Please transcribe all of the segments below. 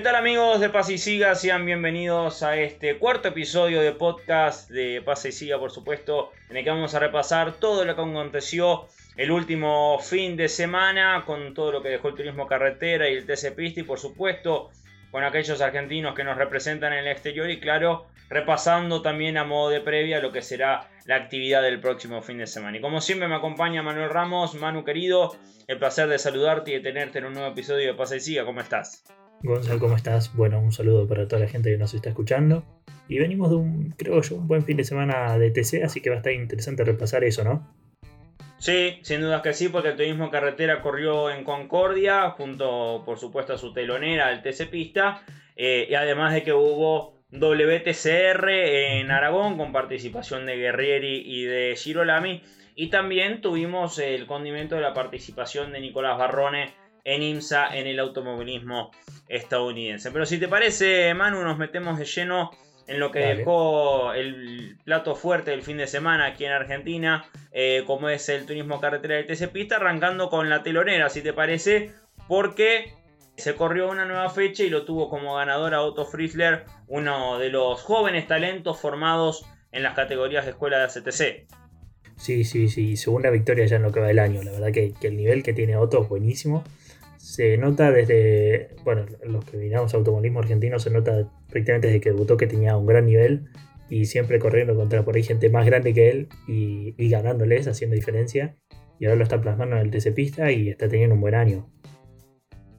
¿Qué tal amigos de Paz y Siga? Sean bienvenidos a este cuarto episodio de podcast de Paz y Siga, por supuesto, en el que vamos a repasar todo lo que aconteció el último fin de semana con todo lo que dejó el turismo carretera y el TC Pista y por supuesto con aquellos argentinos que nos representan en el exterior y claro, repasando también a modo de previa lo que será la actividad del próximo fin de semana. Y como siempre me acompaña Manuel Ramos, Manu querido, el placer de saludarte y de tenerte en un nuevo episodio de Paz y Siga, ¿cómo estás? Gonzalo, ¿cómo estás? Bueno, un saludo para toda la gente que nos está escuchando. Y venimos de un, creo yo, un buen fin de semana de TC, así que va a estar interesante repasar eso, ¿no? Sí, sin dudas que sí, porque el turismo carretera corrió en Concordia, junto por supuesto a su telonera, el TC Pista, eh, y además de que hubo WTCR en Aragón con participación de Guerrieri y de Girolami, y también tuvimos el condimento de la participación de Nicolás Barrone en IMSA en el automovilismo estadounidense. Pero si te parece, Manu, nos metemos de lleno en lo que dejó el plato fuerte del fin de semana aquí en Argentina, eh, como es el turismo carretera del TC Pista, arrancando con la telonera, si te parece, porque se corrió una nueva fecha y lo tuvo como ganador a Otto Frizzler, uno de los jóvenes talentos formados en las categorías de escuela de ACTC. Sí, sí, sí, segunda victoria ya en lo que va del año. La verdad que, que el nivel que tiene Otto es buenísimo se nota desde, bueno, los que vinamos automovilismo argentino, se nota prácticamente desde que debutó que tenía un gran nivel y siempre corriendo contra por ahí gente más grande que él y, ganándoles, haciendo diferencia. Y ahora lo está plasmando en el TC Pista y está teniendo un buen año.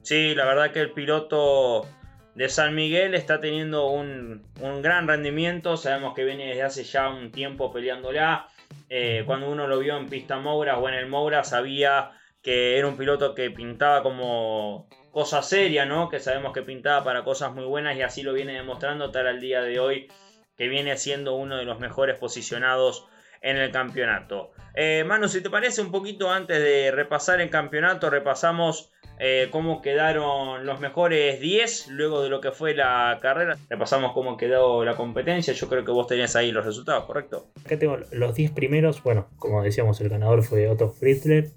Sí, la verdad que el piloto de San Miguel está teniendo un, gran rendimiento. Sabemos que viene desde hace ya un tiempo peleándola. Eh, cuando uno lo vio en pista Moura o en el Moura, sabía que era un piloto que pintaba como cosa seria, ¿no? Que sabemos que pintaba para cosas muy buenas y así lo viene demostrando tal al día de hoy, que viene siendo uno de los mejores posicionados en el campeonato. Eh, Manu, si te parece un poquito antes de repasar el campeonato, repasamos eh, cómo quedaron los mejores 10 luego de lo que fue la carrera. Repasamos cómo quedó la competencia. Yo creo que vos tenías ahí los resultados, ¿correcto? Acá tengo los 10 primeros. Bueno, como decíamos, el ganador fue Otto Fritzler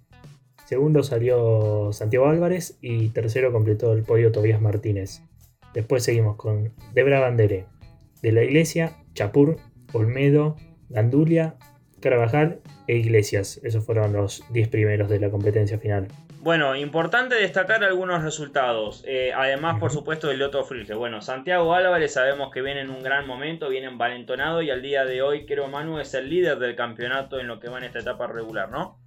Segundo salió Santiago Álvarez y tercero completó el podio Tobías Martínez. Después seguimos con Debra Bandere, De la Iglesia, Chapur, Olmedo, Gandulia, Carvajal e Iglesias. Esos fueron los 10 primeros de la competencia final. Bueno, importante destacar algunos resultados. Eh, además, por supuesto, del Loto Frilge. Bueno, Santiago Álvarez sabemos que viene en un gran momento, viene envalentonado y al día de hoy creo Manu es el líder del campeonato en lo que va en esta etapa regular, ¿no?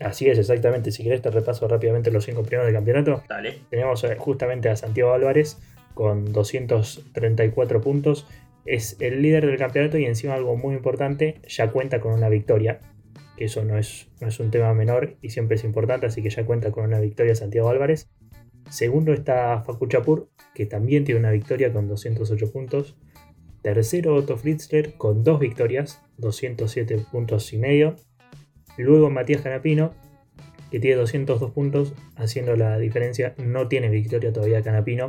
Así es, exactamente. Si querés te repaso rápidamente los cinco primeros del campeonato. Dale. Tenemos eh, justamente a Santiago Álvarez con 234 puntos. Es el líder del campeonato y encima algo muy importante, ya cuenta con una victoria. Que eso no es, no es un tema menor y siempre es importante, así que ya cuenta con una victoria Santiago Álvarez. Segundo está Facu Chapur, que también tiene una victoria con 208 puntos. Tercero Otto Fritzler con dos victorias, 207 puntos y medio. Luego Matías Canapino, que tiene 202 puntos, haciendo la diferencia. No tiene victoria todavía Canapino.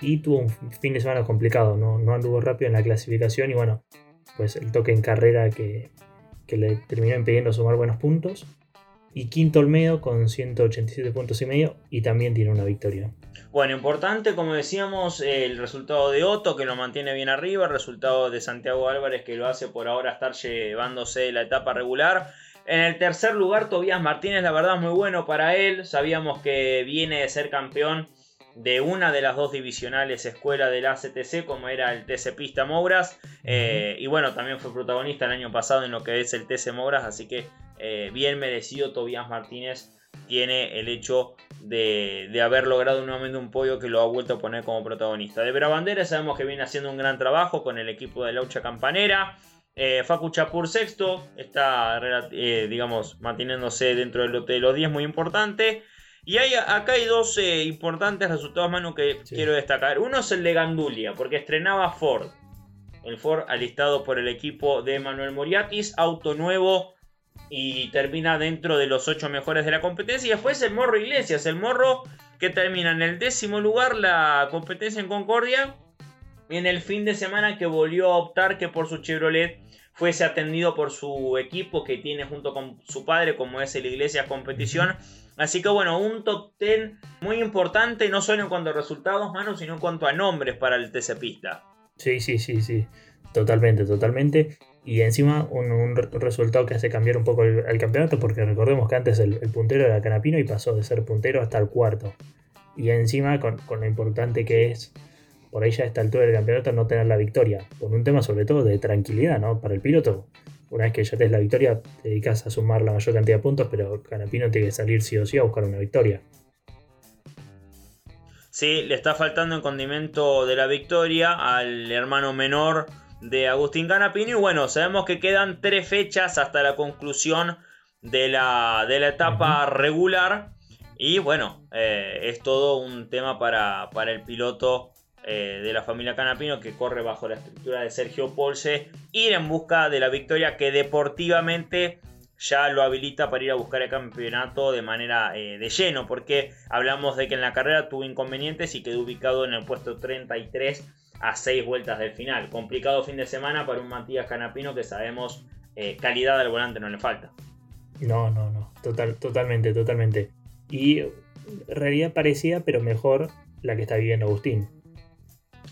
Y tuvo un fin de semana complicado, no, no anduvo rápido en la clasificación. Y bueno, pues el toque en carrera que, le terminó impidiendo sumar buenos puntos. Y quinto Olmedo con 187 puntos y medio y también tiene una victoria. Bueno, importante, como decíamos, el resultado de Otto que lo mantiene bien arriba, el resultado de Santiago Álvarez que lo hace por ahora estar llevándose la etapa regular en el tercer lugar, Tobías Martínez, la verdad, muy bueno para él. Sabíamos que viene de ser campeón de una de las dos divisionales escuelas del ACTC, como era el TC Pista Mouras. Eh, y bueno, también fue protagonista el año pasado en lo que es el TC Mouras, así que eh, bien merecido Tobías Martínez tiene el hecho de, haber logrado nuevamente un podio que lo ha vuelto a poner como protagonista. De Brabandera sabemos que viene haciendo un gran trabajo con el equipo de Laucha Campanera. Eh, Facu Chapur sexto, está, eh, digamos, manteniéndose dentro del lote de los 10, muy importante. Y hay, acá hay dos eh, importantes resultados, Manu, que quiero destacar. Uno es el de Gandulia, porque estrenaba Ford. El Ford alistado por el equipo de Manuel Moriatis, auto nuevo y termina dentro de los 8 mejores de la competencia. Y después el Morro Iglesias, el Morro que termina en el décimo lugar la competencia en Concordia. En el fin de semana que volvió a optar que por su Chevrolet fuese atendido por su equipo que tiene junto con su padre, como es el Iglesias Competición, Así que bueno, un top 10 muy importante, no solo en cuanto a resultados, mano, sino en cuanto a nombres para el TC Pista. Sí, sí, sí, sí. Totalmente, totalmente. Y encima un, resultado que hace cambiar un poco el, campeonato, porque recordemos que antes el, puntero era Canapino y pasó de ser puntero hasta el cuarto. Y encima con, lo importante que es, por ahí ya a esta altura del campeonato, no tener la victoria. Por un tema sobre todo de tranquilidad, ¿no? Para el piloto. Una vez que ya tenés la victoria, te dedicas a sumar la mayor cantidad de puntos, pero Canapino tiene que salir sí o sí a buscar una victoria. Sí, le está faltando el condimento de la victoria al hermano menor de Agustín Canapino. Y bueno, sabemos que quedan tres fechas hasta la conclusión de la, de la etapa regular. Y bueno, eh, es todo un tema para, para el piloto eh, de la familia Canapino que corre bajo la estructura de Sergio Polse. Ir en busca de la victoria que deportivamente ya lo habilita para ir a buscar el campeonato de manera eh, de lleno. Porque hablamos de que en la carrera tuvo inconvenientes y quedó ubicado en el puesto 33 a 6 vueltas del final. Complicado fin de semana para un Matías Canapino que sabemos eh, calidad al volante no le falta. No, no, no. Total, totalmente, totalmente. Y realidad parecida, pero mejor la que está viviendo Agustín.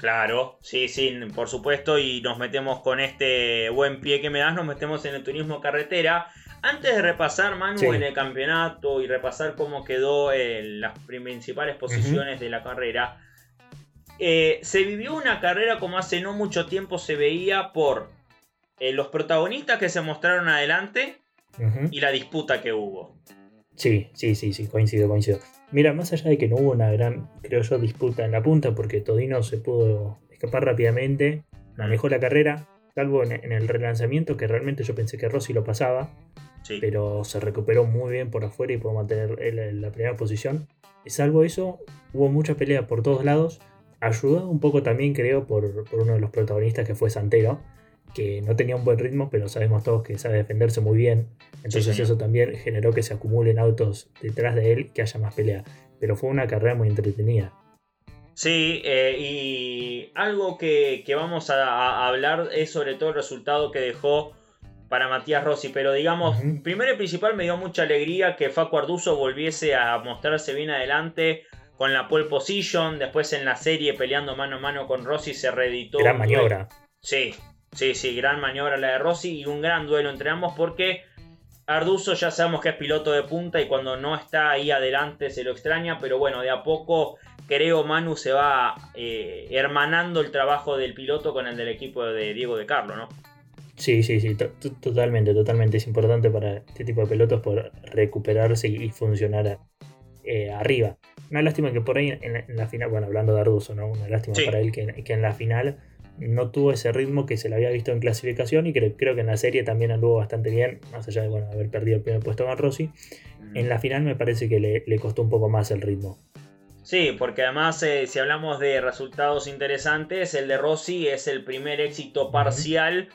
Claro, sí, sí, por supuesto. Y nos metemos con este buen pie que me das, nos metemos en el turismo carretera. Antes de repasar, Manu, en el campeonato y repasar cómo quedó en las principales posiciones de la carrera, eh, se vivió una carrera como hace no mucho tiempo se veía por eh, los protagonistas que se mostraron adelante y la disputa que hubo. Sí, sí, sí, sí, coincido, coincido. Mira, más allá de que no hubo una gran, creo yo, disputa en la punta, porque Todino se pudo escapar rápidamente, manejó la carrera, salvo en, el relanzamiento, que realmente yo pensé que Rossi lo pasaba, pero se recuperó muy bien por afuera y pudo mantener la primera posición. Salvo eso, hubo mucha pelea por todos lados Ayudó un poco también, creo, por, uno de los protagonistas que fue Santero, que no tenía un buen ritmo, pero sabemos todos que sabe defenderse muy bien. Entonces eso también generó que se acumulen autos detrás de él, que haya más pelea. Pero fue una carrera muy entretenida. Sí, eh, y algo que, vamos a, hablar es sobre todo el resultado que dejó para Matías Rossi. Pero digamos, primero y principal me dio mucha alegría que Facu Arduzo volviese a mostrarse bien adelante con la pole position. Después en la serie peleando mano a mano con Rossi se reeditó. Gran maniobra. Sí, sí, sí, gran maniobra la de Rossi y un gran duelo entre ambos porque Arduzo ya sabemos que es piloto de punta y cuando no está ahí adelante se lo extraña, pero bueno, de a poco creo Manu se va eh, hermanando el trabajo del piloto con el del equipo de Diego de Carlo, ¿no? Sí, sí, sí, totalmente, totalmente. Es importante para este tipo de pilotos por recuperarse y funcionar eh, arriba. Una lástima que por ahí en la, final, bueno, hablando de Arduzo, ¿no? Una lástima para él que, en la final no tuvo ese ritmo que se le había visto en clasificación y creo, que en la serie también anduvo bastante bien, más allá de bueno, haber perdido el primer puesto con Rossi. En la final me parece que le, costó un poco más el ritmo. Sí, porque además eh, si hablamos de resultados interesantes, el de Rossi es el primer éxito parcial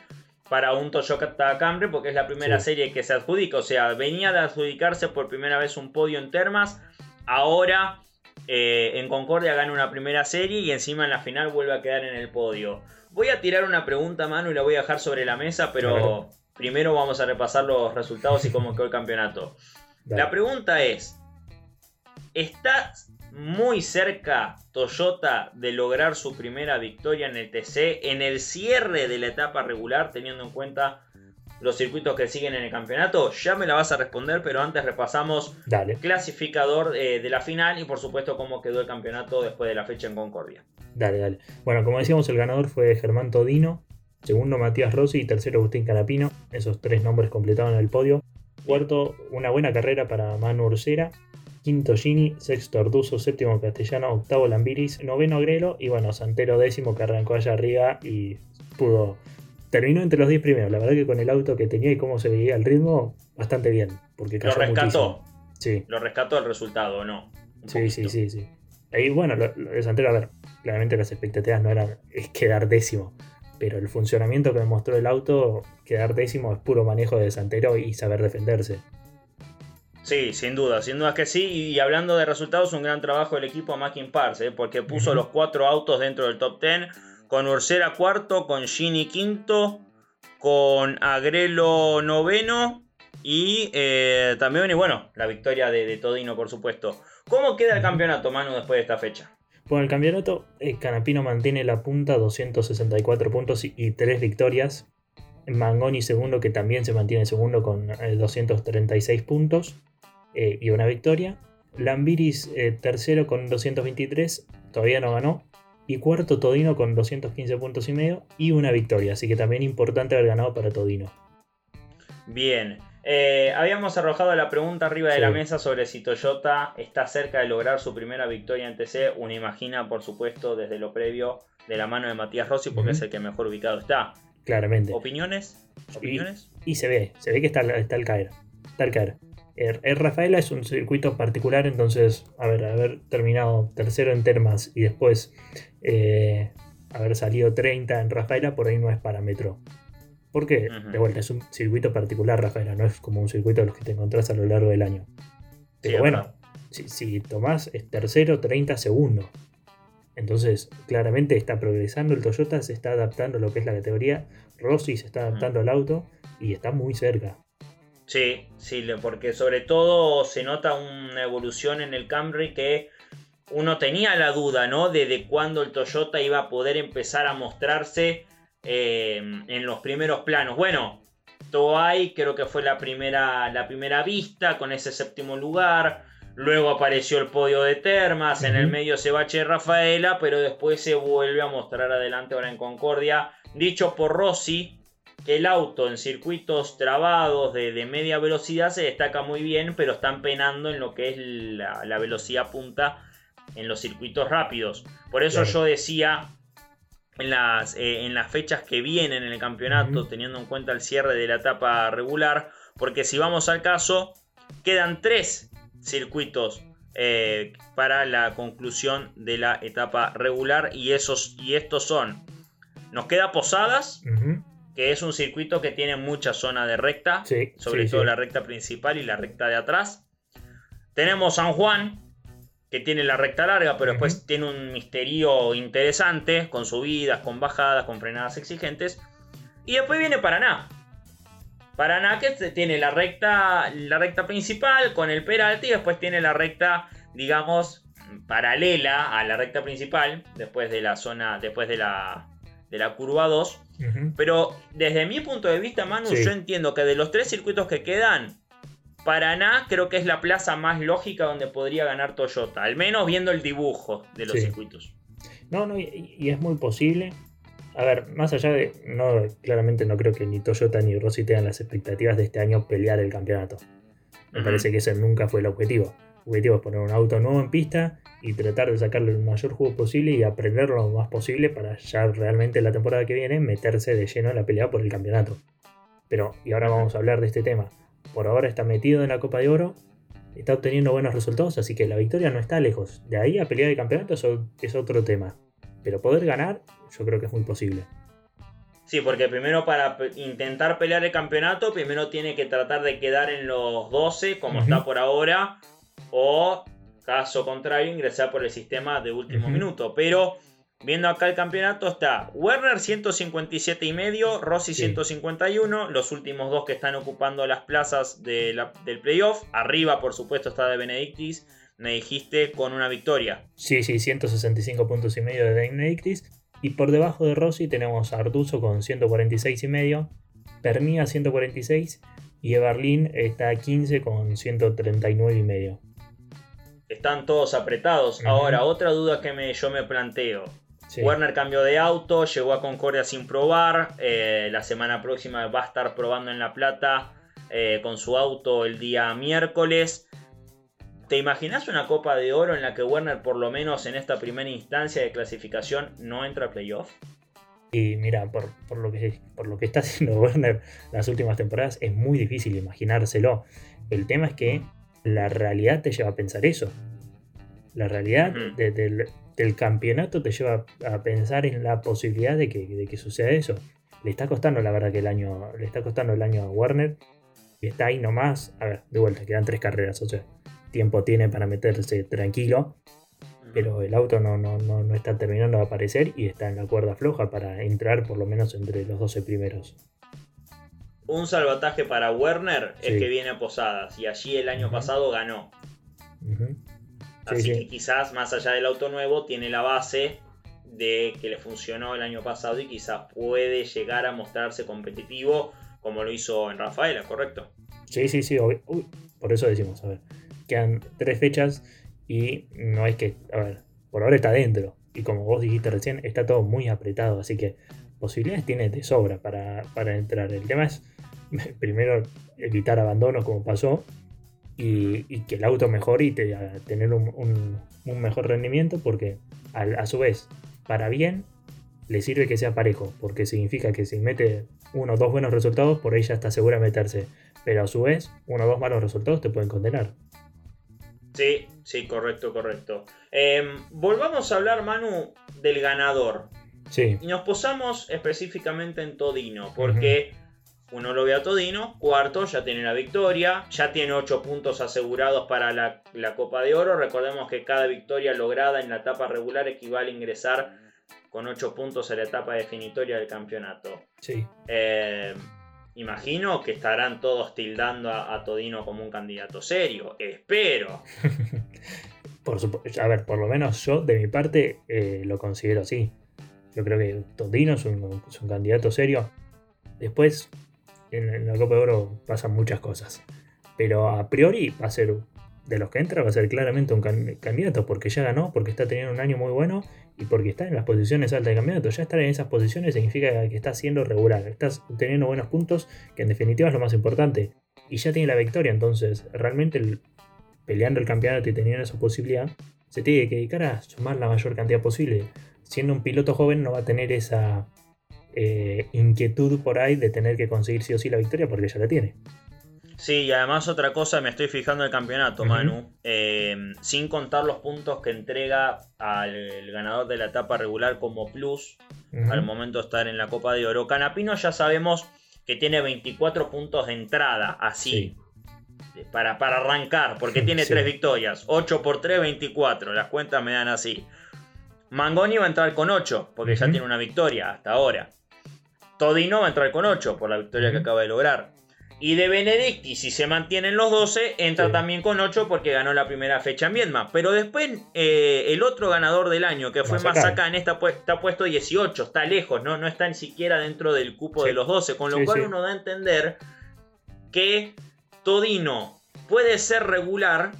para un Toyota Camry porque es la primera serie que se adjudica, o sea, venía de adjudicarse por primera vez un podio en Termas, ahora eh, en Concordia gana una primera serie y encima en la final vuelve a quedar en el podio. Voy a tirar una pregunta, Manu, y la voy a dejar sobre la mesa, pero primero vamos a repasar los resultados y cómo quedó el campeonato. La pregunta es, ¿está muy cerca Toyota de lograr su primera victoria en el TC en el cierre de la etapa regular, teniendo en cuenta los circuitos que siguen en el campeonato? Ya me la vas a responder, pero antes repasamos el clasificador eh, de la final y por supuesto cómo quedó el campeonato después de la fecha en Concordia. Dale, dale. Bueno, como decíamos, el ganador fue Germán Todino, segundo Matías Rossi y tercero Agustín Canapino. Esos tres nombres completaron el podio. Cuarto, una buena carrera para Manu Ursera. Quinto Gini, sexto Arduzo, séptimo Castellano, octavo Lambiris, noveno Grelo y bueno, Santero décimo que arrancó allá arriba y pudo terminó entre los 10 primeros. La verdad que con el auto que tenía y cómo se veía el ritmo, bastante bien. Porque lo rescató. Sí. Lo rescató el resultado, ¿no? sí, sí, sí, sí. Ahí, bueno, lo, de Santero, a ver, claramente las expectativas no eran es quedar décimo. Pero el funcionamiento que me mostró el auto, quedar décimo es puro manejo de Santero y saber defenderse. Sí, sin duda, sin duda que sí. Y hablando de resultados, un gran trabajo del equipo Mackin Parts, ¿eh? porque puso los cuatro autos dentro del top 10 con Ursera cuarto, con Gini quinto, con Agrelo noveno Y eh, también, bueno, la victoria de, Todino, por supuesto. ¿Cómo queda el campeonato, Manu, después de esta fecha? Bueno, el campeonato, eh, Canapino mantiene la punta, 264 puntos y, 3 victorias. Mangoni segundo, que también se mantiene segundo con 236 puntos y una victoria. Lambiris tercero con 223, todavía no ganó. Y cuarto Todino con 215 puntos y medio y una victoria. Así que también importante haber ganado para Todino. Bien. Eh, habíamos arrojado la pregunta arriba de la mesa sobre si Toyota está cerca de lograr su primera victoria en TC. Uno imagina, por supuesto, desde lo previo de la mano de Matías Rossi, porque es el que mejor ubicado está. Claramente. ¿Opiniones? ¿Opiniones? Y, se ve, se ve que está, está al caer. Está al caer. El, Rafaela es un circuito particular, entonces, a ver, haber terminado tercero en Termas y después eh, haber salido 30 en Rafaela, por ahí no es parámetro. Porque, de vuelta, es un circuito particular, Rafaela, no es como un circuito de los que te encontrás a lo largo del año. Pero bueno, si, si, tomás es tercero, 30 segundos. Entonces, claramente está progresando el Toyota, se está adaptando a lo que es la categoría. Rossi se está adaptando al auto y está muy cerca. Sí, sí, porque sobre todo se nota una evolución en el Camry que uno tenía la duda, ¿no? De, de cuándo el Toyota iba a poder empezar a mostrarse eh, en los primeros planos. Bueno, Toei creo que fue la primera, la primera vista con ese séptimo lugar. Luego apareció el podio de Termas, en el medio se bache Rafaela, pero después se vuelve a mostrar adelante ahora en Concordia. Dicho por Rossi, el auto en circuitos trabados de, media velocidad se destaca muy bien, pero están penando en lo que es la, velocidad punta en los circuitos rápidos. Por eso yo decía en las, eh, en las fechas que vienen en el campeonato, teniendo en cuenta el cierre de la etapa regular, porque si vamos al caso, quedan tres circuitos eh, para la conclusión de la etapa regular y, esos, y estos son, nos queda Posadas, que es un circuito que tiene mucha zona de recta, sobre todo la recta principal y la recta de atrás. Tenemos San Juan, que tiene la recta larga, pero después tiene un misterio interesante, con subidas, con bajadas, con frenadas exigentes. Y después viene Paraná. Paraná que tiene la recta, la recta principal con el Peralta y después tiene la recta, digamos, paralela a la recta principal, después de la zona, después de la, de la curva 2. Pero desde mi punto de vista, Manu, yo entiendo que de los tres circuitos que quedan, Paraná creo que es la plaza más lógica donde podría ganar Toyota, al menos viendo el dibujo de los circuitos. No, no, y, es muy posible. A ver, más allá de. No, claramente no creo que ni Toyota ni Rossi tengan las expectativas de este año pelear el campeonato. Me parece que ese nunca fue el objetivo. Objetivo es poner un auto nuevo en pista y tratar de sacarle el mayor jugo posible y aprender lo más posible para ya realmente la temporada que viene meterse de lleno en la pelea por el campeonato. Pero, y ahora vamos a hablar de este tema. Por ahora está metido en la Copa de Oro, está obteniendo buenos resultados, así que la victoria no está lejos. De ahí a pelear el campeonato es otro tema. Pero poder ganar, yo creo que es muy posible. Sí, porque primero para intentar pelear el campeonato, primero tiene que tratar de quedar en los 12, como está por ahora, o Caso contrario, ingresar por el sistema de último minuto. Pero viendo acá el campeonato está Werner 157 y medio, Rossi 151, los últimos dos que están ocupando las plazas del playoff. Arriba, por supuesto, está de Benedictis. Me dijiste con una victoria. Sí, sí, 165 puntos y medio de Benedictis. Y por debajo de Rossi tenemos a Artuso con 146 y medio, Pernia 146 y Eberlin está a 15 con 139 y medio están todos apretados. Ahora, otra duda que me, yo me planteo. Werner cambió de auto, llegó a Concordia sin probar. Eh, la semana próxima va a estar probando en La Plata eh, con su auto el día miércoles. ¿Te imaginas una Copa de Oro en la que Werner, por lo menos en esta primera instancia de clasificación, no entra a playoff? Y mira, por, lo que, por lo que está haciendo Werner las últimas temporadas, es muy difícil imaginárselo. El tema es que la realidad te lleva a pensar eso. La realidad del, campeonato te lleva a pensar en la posibilidad de que, suceda eso. Le está costando, la verdad, que el año. Le está costando el año a Warner. Y está ahí nomás. A ver, de vuelta, quedan tres carreras. O sea, tiempo tiene para meterse tranquilo. Pero el auto no, no, no, está terminando de aparecer y está en la cuerda floja para entrar por lo menos entre los 12 primeros. Un salvataje para Werner es que viene a Posadas y allí el año pasado ganó. Así que quizás más allá del auto nuevo tiene la base de que le funcionó el año pasado y quizás puede llegar a mostrarse competitivo como lo hizo en Rafaela, ¿correcto? Sí, sí, sí. por eso decimos, a ver, quedan tres fechas y no es que, a ver, por ahora está dentro. Y como vos dijiste recién, está todo muy apretado, así que posibilidades tiene de sobra para, entrar. El tema es, primero, evitar abandono como pasó y, que el auto mejore y tener un, mejor rendimiento, porque a, su vez, para bien, le sirve que sea parejo, porque significa que si mete uno o dos buenos resultados, por ahí ya está segura de meterse. Pero a su vez, uno o dos malos resultados te pueden condenar. Sí, sí, correcto, correcto. Em, volvamos a hablar, Manu, del ganador. Sí. Y nos posamos específicamente en Todino, porque uno lo ve a Todino, cuarto, ya tiene la victoria, ya tiene ocho puntos asegurados para la, Copa de Oro. Recordemos que cada victoria lograda en la etapa regular equivale a ingresar con ocho puntos a la etapa definitoria del campeonato. Sí. Em, imagino que estarán todos tildando a, Todino como un candidato serio. Espero. por a ver, por lo menos yo de mi parte eh, lo considero así. Yo creo que Todino es un, candidato serio. Después, en, la Copa de Oro pasan muchas cosas. Pero a priori va a ser de los que entra, va a ser claramente un candidato, porque ya ganó, porque está teniendo un año muy bueno y porque está en las posiciones altas de campeonato. Ya estar en esas posiciones significa que está siendo regular, estás teniendo buenos puntos, que en definitiva es lo más importante. Y ya tiene la victoria, entonces realmente peleando el campeonato y teniendo esa posibilidad, se tiene que dedicar a sumar la mayor cantidad posible. Siendo un piloto joven no va a tener esa eh, inquietud por ahí de tener que conseguir sí o sí la victoria porque ya la tiene. Sí, y además otra cosa, me estoy fijando el campeonato, Manu. Eh, sin contar los puntos que entrega al ganador de la etapa regular como plus al momento de estar en la Copa de Oro. Canapino ya sabemos que tiene 24 puntos de entrada, así. Para, para, arrancar, porque tiene 3 victorias. 8 por 3, 24. Las cuentas me dan así. Mangoni va a entrar con 8, porque ya tiene una victoria hasta ahora. Todino va a entrar con 8 por la victoria que acaba de lograr. Y de Benedicti, si se mantienen los 12, entra también con 8 porque ganó la primera fecha en Viedma. Pero después, eh, el otro ganador del año, que fue Masaka, en esta está puesto 18, está lejos, ¿no? no está ni siquiera dentro del cupo de los 12. Con lo cual uno da a entender que Todino puede ser regular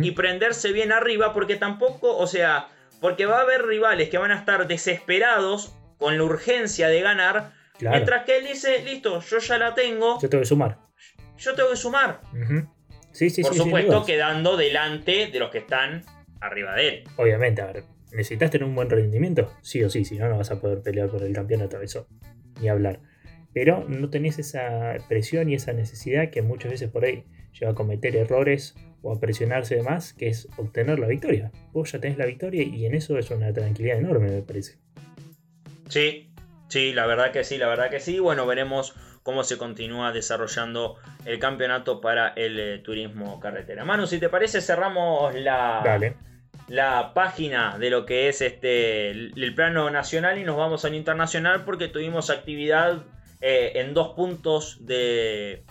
y prenderse bien arriba, porque tampoco, o sea, porque va a haber rivales que van a estar desesperados con la urgencia de ganar Mientras que él dice, listo, yo ya la tengo. Yo tengo que sumar. Yo tengo que sumar. Sí, sí, Por supuesto, quedando delante de los que están arriba de él. Obviamente, a ver, necesitas tener un buen rendimiento. Sí o sí, si no, no vas a poder pelear por el campeonato. Eso, ni hablar. Pero no tenés esa presión y esa necesidad que muchas veces por ahí lleva a cometer errores o a presionarse de más, que es obtener la victoria. Vos ya tenés la victoria y en eso es una tranquilidad enorme, me parece. Sí, Sí, la verdad que sí, la verdad que sí. Bueno, veremos cómo se continúa desarrollando el campeonato para el eh, turismo carretera. Manu, si te parece, cerramos la, la página de lo que es este el, plano nacional y nos vamos al internacional porque tuvimos actividad eh, en dos puntos de,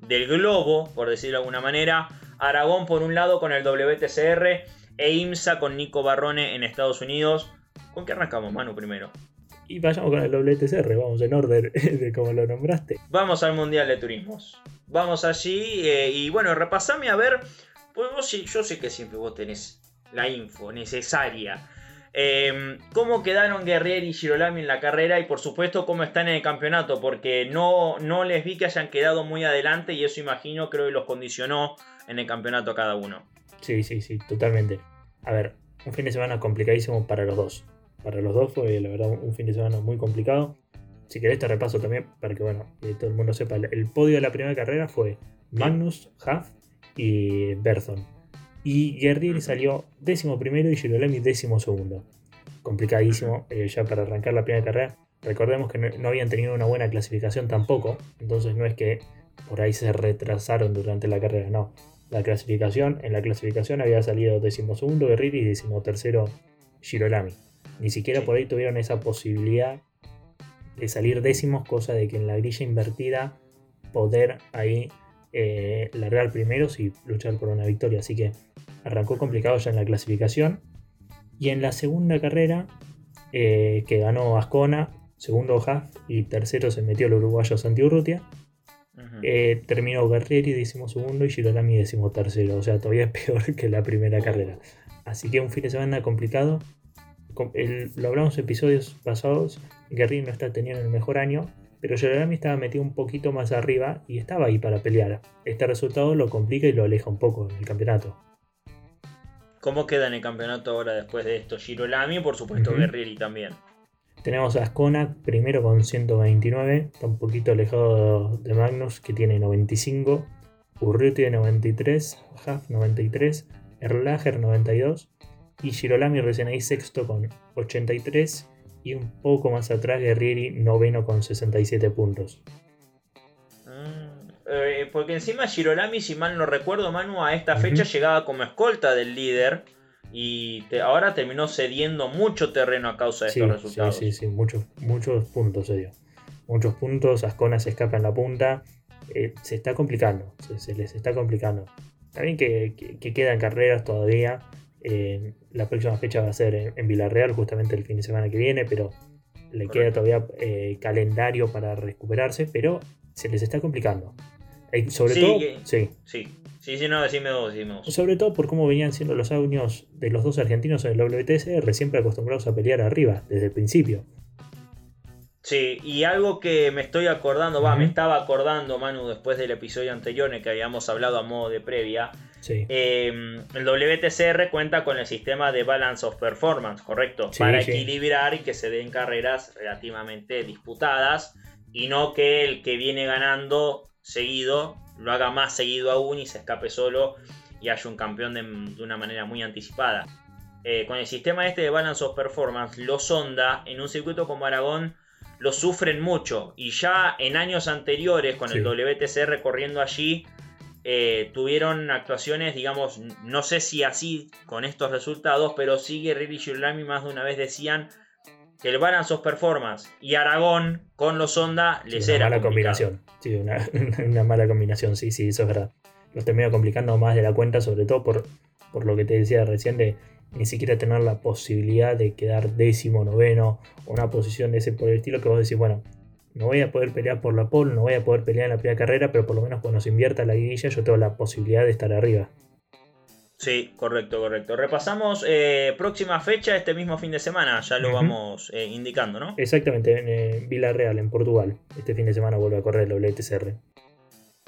del globo, por decirlo de alguna manera. Aragón por un lado con el WTCR e IMSA con Nico Barrone en Estados Unidos. ¿Con qué arrancamos, Manu, primero? Y vayamos con el WTCR, vamos en orden de como lo nombraste. Vamos al Mundial de Turismos. Vamos allí eh, y bueno, repasame a ver. Pues vos, yo sé que siempre vos tenés la info necesaria. Em, ¿Cómo quedaron Guerrier y Girolami en la carrera? Y por supuesto, cómo están en el campeonato. Porque no, no les vi que hayan quedado muy adelante. Y eso imagino, creo que los condicionó en el campeonato cada uno. Sí, sí, sí, totalmente. A ver, un fin de semana complicadísimo para los dos para los dos fue la verdad un fin de semana muy complicado. Si querés te repaso también para que bueno, todo el mundo sepa. El podio de la primera carrera fue Magnus, Huff y Berthon. Y Guerrieri salió décimo primero y Girolami décimo segundo. Complicadísimo eh, ya para arrancar la primera carrera. Recordemos que no, habían tenido una buena clasificación tampoco. Entonces no es que por ahí se retrasaron durante la carrera, no. La clasificación, en la clasificación había salido décimo segundo Guerrieri y décimo tercero Girolami. Ni siquiera por ahí tuvieron esa posibilidad de salir décimos, cosa de que en la grilla invertida poder ahí eh, largar primeros y luchar por una victoria. Así que arrancó complicado ya en la clasificación. Y en la segunda carrera, eh, que ganó Ascona, segundo Haas y tercero se metió el uruguayo Santi Urrutia. Eh, terminó Guerrieri décimo segundo y Girolami décimo tercero. O sea, todavía es peor que la primera carrera. Así que un fin de semana complicado. Lo hablamos en episodios pasados. Guerrieri no está teniendo el mejor año. Pero Girolami estaba metido un poquito más arriba y estaba ahí para pelear. Este resultado lo complica y lo aleja un poco en el campeonato. ¿Cómo queda en el campeonato ahora después de esto? Girolami y por supuesto Guerrieri también. Tenemos a Ascona primero con 129, está un poquito alejado de Magnus que tiene 95, Urruti 93, Huff 93, Erlager 92 y Girolami recién ahí sexto con 83 y un poco más atrás Guerrieri noveno con 67 puntos. Mm, eh, porque encima Girolami, si mal no recuerdo, Manu, a esta fecha llegaba como escolta del líder y ahora terminó cediendo mucho terreno a causa de estos resultados. Sí, sí, sí, muchos, muchos puntos se dio. Muchos puntos, Ascona se escapa en la punta. Eh, se está complicando, se, les está complicando. También que, que, quedan carreras todavía. Eh, la próxima fecha va a ser en, Villarreal, justamente el fin de semana que viene, pero le queda todavía eh, calendario para recuperarse, pero se les está complicando. sobre todo, sí. sí. Sí, sí, no, decime vos, Sobre todo por cómo venían siendo los años de los dos argentinos en el WTCR, siempre acostumbrados a pelear arriba, desde el principio. Sí, y algo que me estoy acordando, va, me estaba acordando, Manu, después del episodio anterior en el que habíamos hablado a modo de previa. Sí. Em, el WTCR cuenta con el sistema de Balance of Performance, ¿correcto? Para equilibrar y que se den carreras relativamente disputadas y no que el que viene ganando seguido lo haga más seguido aún y se escape solo y haya un campeón de, una manera muy anticipada. Eh, con el sistema este de Balance of Performance, los Honda en un circuito como Aragón lo sufren mucho y ya en años anteriores con el WTCR corriendo allí eh, tuvieron actuaciones, digamos, no sé si así con estos resultados, pero sí Guerrero y Girolami más de una vez decían que el Balance of Performance y Aragón con los Honda les sí, una Mala combinación. Sí, una, mala combinación, sí, sí, eso es verdad. Los termina complicando más de la cuenta, sobre todo por, por lo que te decía recién de ni siquiera tener la posibilidad de quedar décimo, noveno, o una posición de ese por el estilo que vos decís, bueno, no voy a poder pelear por la pole, no voy a poder pelear en la primera carrera, pero por lo menos cuando se invierta la guilla yo tengo la posibilidad de estar arriba. Sí, correcto, correcto. Repasamos eh, próxima fecha este mismo fin de semana, ya lo vamos eh, indicando, ¿no? Exactamente, en eh, Villarreal, en Portugal. Este fin de semana vuelve a correr el WTCR.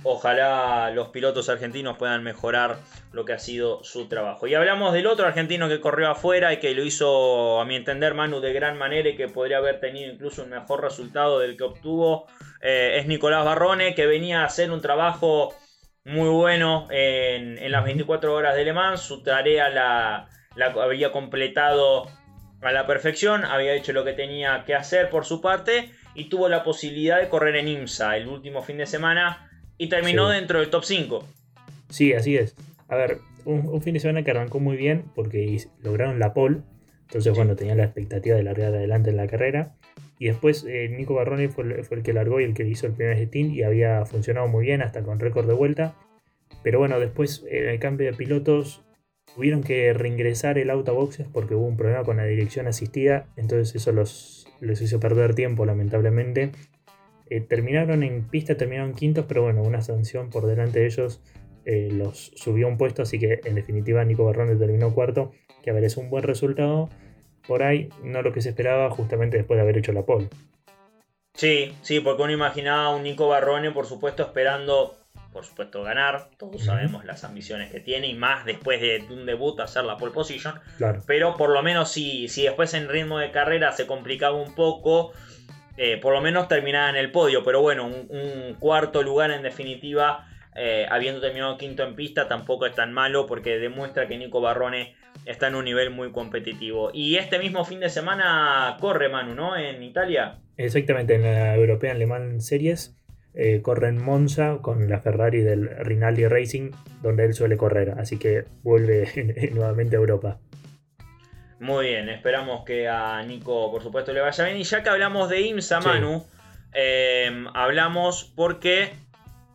Ojalá los pilotos argentinos puedan mejorar lo que ha sido su trabajo. Y hablamos del otro argentino que corrió afuera y que lo hizo, a mi entender, Manu, de gran manera y que podría haber tenido incluso un mejor resultado del que obtuvo. es Nicolás Barrone, que venía a hacer un trabajo muy bueno en, las 24 horas de Le Mans. Su tarea la, había completado a la perfección, había hecho lo que tenía que hacer por su parte y tuvo la posibilidad de correr en IMSA el último fin de semana y terminó dentro del top 5. Sí, así es. A ver, un, fin de semana que arrancó muy bien porque lograron la pole. Entonces, bueno, tenían la expectativa de largar adelante en la carrera. Y después eh, Nico Barroni fue, el que largó y el que hizo el primer stint y había funcionado muy bien hasta con récord de vuelta. Pero bueno, después en el cambio de pilotos tuvieron que reingresar el auto a boxes porque hubo un problema con la dirección asistida. Entonces eso los, les hizo perder tiempo lamentablemente. Eh, terminaron en pista, terminaron quintos, pero bueno, una sanción por delante de ellos eh, los subió un puesto, así que en definitiva Nico Barroni terminó cuarto, que a ver es un buen resultado por ahí, no lo que se esperaba justamente después de haber hecho la pole. Sí, sí, porque uno imaginaba a un Nico Barrone, por supuesto, esperando, por supuesto, ganar. Todos sabemos las ambiciones que tiene y más después de un debut hacer la pole position. Pero por lo menos si, si después en ritmo de carrera se complicaba un poco, eh, por lo menos terminaba en el podio. Pero bueno, un, cuarto lugar en definitiva, eh, habiendo terminado quinto en pista, tampoco es tan malo porque demuestra que Nico Barrone está en un nivel muy competitivo. Y este mismo fin de semana corre Manu, ¿no? En Italia. Exactamente, en la European Le Mans Series. Eh, corre en Monza con la Ferrari del Rinaldi Racing, donde él suele correr. Así que vuelve nuevamente a Europa. Muy bien, esperamos que a Nico, por supuesto, le vaya bien. Y ya que hablamos de IMSA, Manu, eh, hablamos porque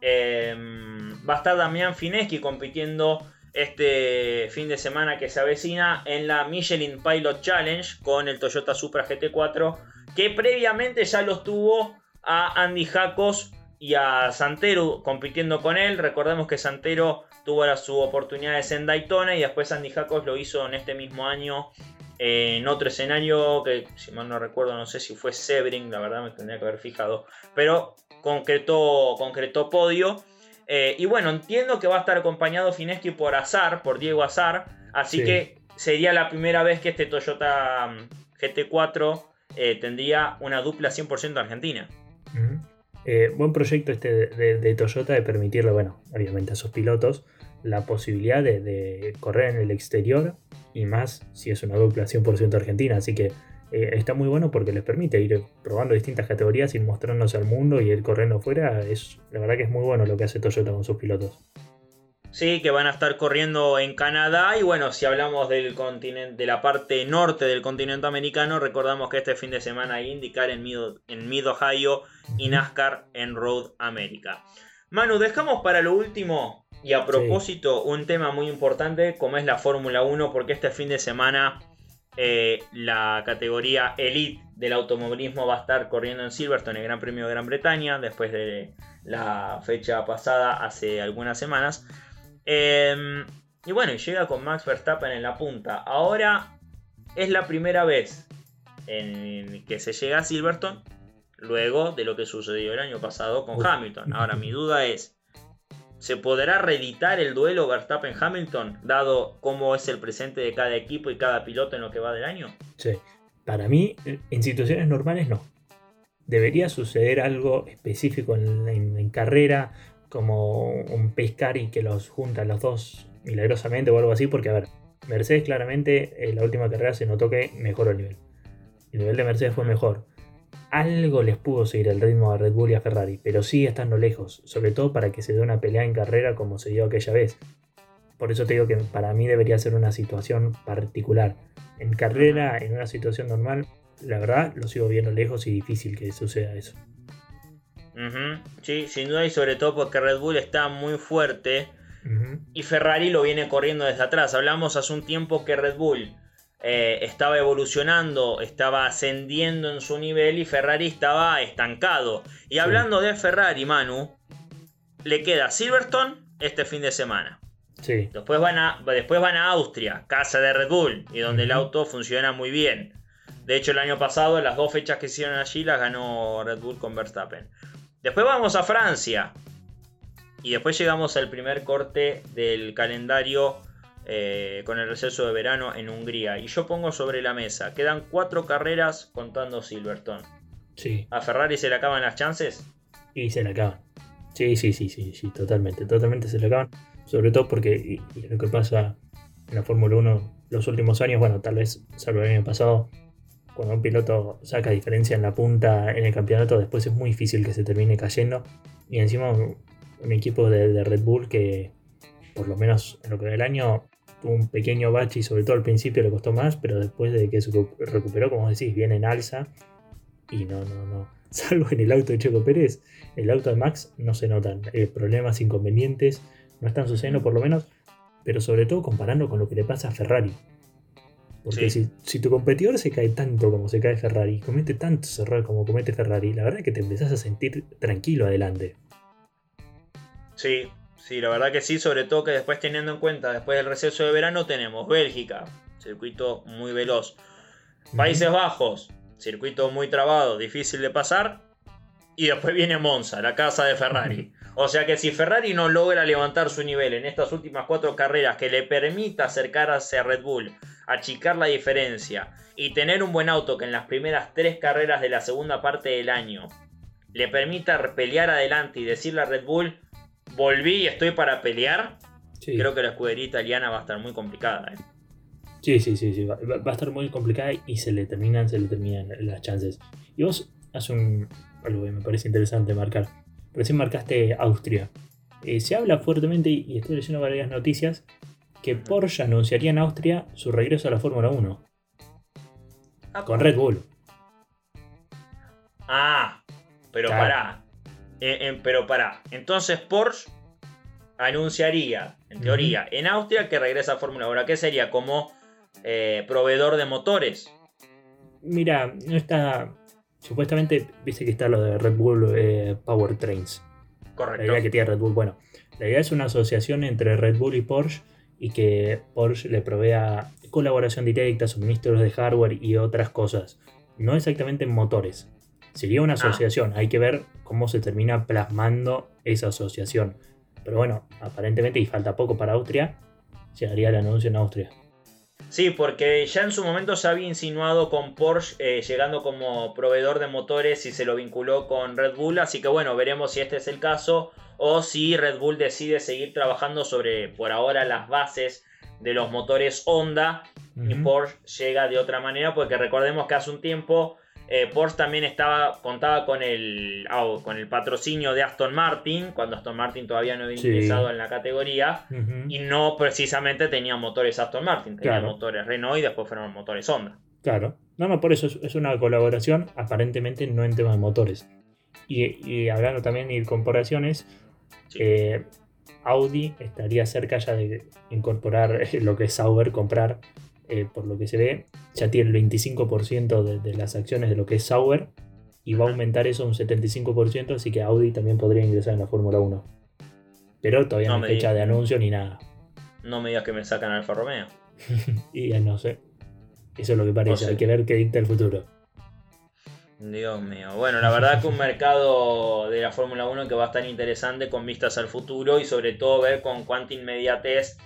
Em, va a estar Damián Fineschi compitiendo este fin de semana que se avecina en la Michelin Pilot Challenge con el Toyota Supra GT4 que previamente ya los tuvo a Andy Jacos y a Santero compitiendo con él. Recordemos que Santero tuvo su oportunidades en Daytona y después Andy Jacos lo hizo en este mismo año en otro escenario que si mal no recuerdo no sé si fue Sebring, la verdad me tendría que haber fijado, pero concretó, concretó podio. Eh, y bueno, entiendo que va a estar acompañado Fineschi por Azar, por Diego Azar. Así que sería la primera vez que este Toyota mm, GT4 eh, tendría una dupla 100% argentina. Eh, buen proyecto este de, Toyota de permitirle, bueno, obviamente a sus pilotos, la posibilidad de correr en el exterior y más si es una dupla 100% argentina. Así que eh, está muy bueno porque les permite ir probando distintas categorías y mostrándose al mundo y ir corriendo fuera. Es, la verdad que es muy bueno lo que hace Toyota con sus pilotos. Sí, que van a estar corriendo en Canadá y bueno, si hablamos del continente, de la parte norte del continente americano, recordamos que este fin de semana hay indicar en Mid, en Mid Ohio y NASCAR en Road America. Manu, dejamos para lo último y a propósito un tema muy importante como es la Fórmula 1 porque este fin de semana eh, la categoría Elite del automovilismo va a estar corriendo en Silverstone, el Gran Premio de Gran Bretaña, después de la fecha pasada hace algunas semanas. Em, y bueno, llega con Max Verstappen en la punta. Ahora es la primera vez en que se llega a Silverstone luego de lo que sucedió el año pasado con Hamilton. Ahora mi duda es, ¿Se podrá reeditar el duelo Verstappen-Hamilton, dado cómo es el presente de cada equipo y cada piloto en lo que va del año? Sí, para mí, en situaciones normales no. Debería suceder algo específico en, carrera, como un pescar y que los juntan los dos milagrosamente o algo así, porque a ver, Mercedes claramente en la última carrera se notó que mejoró el nivel. El nivel de Mercedes fue mejor algo les pudo seguir el ritmo a Red Bull y a Ferrari, pero sigue estando lejos, sobre todo para que se dé una pelea en carrera como se dio aquella vez. Por eso te digo que para mí debería ser una situación particular. En carrera, en una situación normal, la verdad lo sigo viendo lejos y difícil que suceda eso. Sí, sin duda y sobre todo porque Red Bull está muy fuerte y Ferrari lo viene corriendo desde atrás. Hablamos hace un tiempo que Red Bull eh, estaba evolucionando, estaba ascendiendo en su nivel y Ferrari estaba estancado. Y hablando de Ferrari, Manu, le queda Silverstone este fin de semana. Sí. Después van a, después van a Austria, casa de Red Bull, y donde el auto funciona muy bien. De hecho, el año pasado, las dos fechas que hicieron allí las ganó Red Bull con Verstappen. Después vamos a Francia. Y después llegamos al primer corte del calendario eh, con el receso de verano en Hungría. Y yo pongo sobre la mesa, quedan cuatro carreras contando Silverstone. Sí. ¿A Ferrari se le acaban las chances? Y se le acaban. Sí, sí, sí, sí, sí, totalmente, totalmente se le acaban. Sobre todo porque lo que pasa en la Fórmula 1 los últimos años, bueno, tal vez, salvo el año pasado, cuando un piloto saca diferencia en la punta en el campeonato, después es muy difícil que se termine cayendo. Y encima un, equipo de, de, Red Bull que, por lo menos en lo que va el un pequeño bache y sobre todo al principio le costó más, pero después de que se recuperó, como decís, viene en alza. Y no, no, no. Salvo en el auto de Checo Pérez, el auto de Max no se notan eh, problemas, inconvenientes, no están sucediendo por lo menos, pero sobre todo comparando con lo que le pasa a Ferrari. Porque si, si, tu competidor se cae tanto como se cae Ferrari, comete tantos errores como comete Ferrari, la verdad es que te empezás a sentir tranquilo adelante. Sí, Sí, la verdad que sí, sobre todo que después teniendo en cuenta, después del receso de verano tenemos Bélgica, circuito muy veloz. Países Bajos, circuito muy trabado, difícil de pasar. Y después viene Monza, la casa de Ferrari. O sea que si Ferrari no logra levantar su nivel en estas últimas cuatro carreras que le permita acercarse a Red Bull, achicar la diferencia y tener un buen auto que en las primeras tres carreras de la segunda parte del año le permita pelear adelante y decirle a Red Bull, volví y estoy para pelear, creo que la escudería italiana va a estar muy complicada. ¿eh? Sí, sí, sí, sí. Va, a estar muy complicada y se le terminan, se le terminan las chances. Y vos haces un, algo que me parece interesante marcar. Recién marcaste Austria. Eh, se habla fuertemente, y estoy leyendo varias noticias, que Porsche anunciaría en Austria su regreso a la Fórmula 1. con Red Bull. Ah, pero pará. Pero para, entonces Porsche anunciaría, en teoría, en Austria que regresa a Fórmula 1. ¿Qué sería? Como eh, proveedor de motores. Mira, no está. Supuestamente, viste que está lo de Red Bull eh, Power Trains. Correcto. La idea que tiene Red Bull. Bueno, la idea es una asociación entre Red Bull y Porsche y que Porsche le provea colaboración directa, suministros de hardware y otras cosas. No exactamente en motores. Sería una ah. asociación. Hay que ver cómo se termina plasmando esa asociación. Pero bueno, aparentemente, y falta poco para Austria, llegaría el anuncio en Austria. Sí, porque ya en su momento se había insinuado con Porsche eh, llegando como proveedor de motores y se lo vinculó con Red Bull. Así que bueno, veremos si este es el caso o si Red Bull decide seguir trabajando sobre por ahora las bases de los motores Honda y Porsche llega de otra manera porque recordemos que hace un tiempo eh, Porsche también estaba, contaba con el, con el patrocinio de Aston Martin, cuando Aston Martin todavía no había ingresado en la categoría, y no precisamente tenía motores Aston Martin, tenía motores Renault y después fueron motores Honda. Claro, no, no, por eso es, una colaboración, aparentemente no en temas de motores. Y, hablando también de comparaciones, eh, Audi estaría cerca ya de incorporar lo que es Sauber, comprar eh, por lo que se ve, ya tiene el 25% de, las acciones de lo que es Sauber y va a aumentar eso un 75%, así que Audi también podría ingresar en la Fórmula 1. Pero todavía no, hay fecha de anuncio ni nada. No me digas que me sacan Alfa Romeo. y ya no sé. Eso es lo que parece, hay que ver qué dicta el futuro. Dios mío. Bueno, la verdad que un mercado de la Fórmula 1 que va a estar interesante con vistas al futuro y sobre todo ver con cuánta inmediatez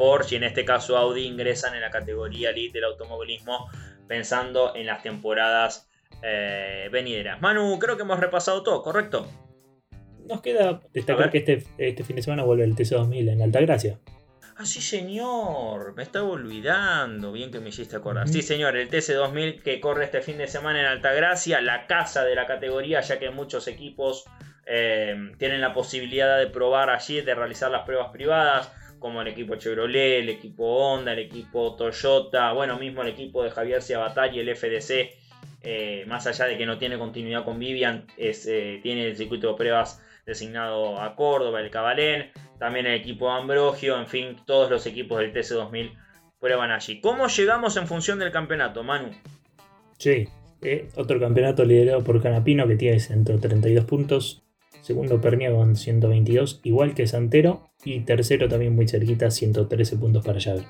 Porsche y en este caso Audi ingresan en la categoría elite del automovilismo pensando en las temporadas eh, venideras. Manu, creo que hemos repasado todo, ¿correcto? Nos queda destacar que este, este, fin de semana vuelve el TC2000 en Altagracia. Ah, sí, señor, me estaba olvidando. Bien que me hiciste acordar. Sí, señor, el TC2000 que corre este fin de semana en Altagracia, la casa de la categoría, ya que muchos equipos eh, tienen la posibilidad de probar allí, de realizar las pruebas privadas como el equipo Chevrolet, el equipo Honda, el equipo Toyota, bueno, mismo el equipo de Javier Ciabatay y el FDC, eh, más allá de que no tiene continuidad con Vivian, eh, tiene el circuito de pruebas designado a Córdoba, el Cabalén, también el equipo Ambrogio, en fin, todos los equipos del TC2000 prueban allí. ¿Cómo llegamos en función del campeonato, Manu? Sí, eh, otro campeonato liderado por Canapino que tiene 132 puntos, Segundo Pernia con 122, igual que Santero. Y tercero también muy cerquita, 113 puntos para llave.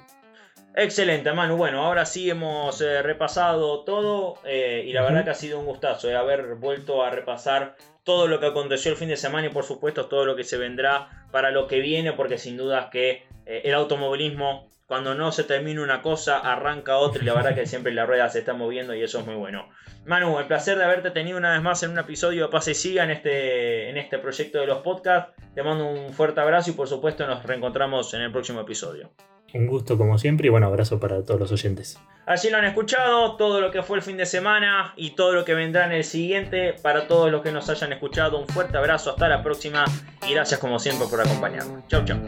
Excelente, Manu. Bueno, ahora sí hemos eh, repasado todo eh, y la verdad que ha sido un gustazo eh, haber vuelto a repasar todo lo que aconteció el fin de semana y por supuesto todo lo que se vendrá para lo que viene porque sin duda que el automovilismo cuando no se termina una cosa arranca otra y la verdad que siempre la rueda se está moviendo y eso es muy bueno. Manu, el placer de haberte tenido una vez más en un episodio de Pase Siga en este, en este proyecto de los podcasts. Te mando un fuerte abrazo y por supuesto nos reencontramos en el próximo episodio. Un gusto como siempre y bueno, abrazo para todos los oyentes. Allí lo han escuchado, todo lo que fue el fin de semana y todo lo que vendrá en el siguiente. Para todos los que nos hayan escuchado, un fuerte abrazo, hasta la próxima y gracias como siempre por acompañarnos. Chau, chau.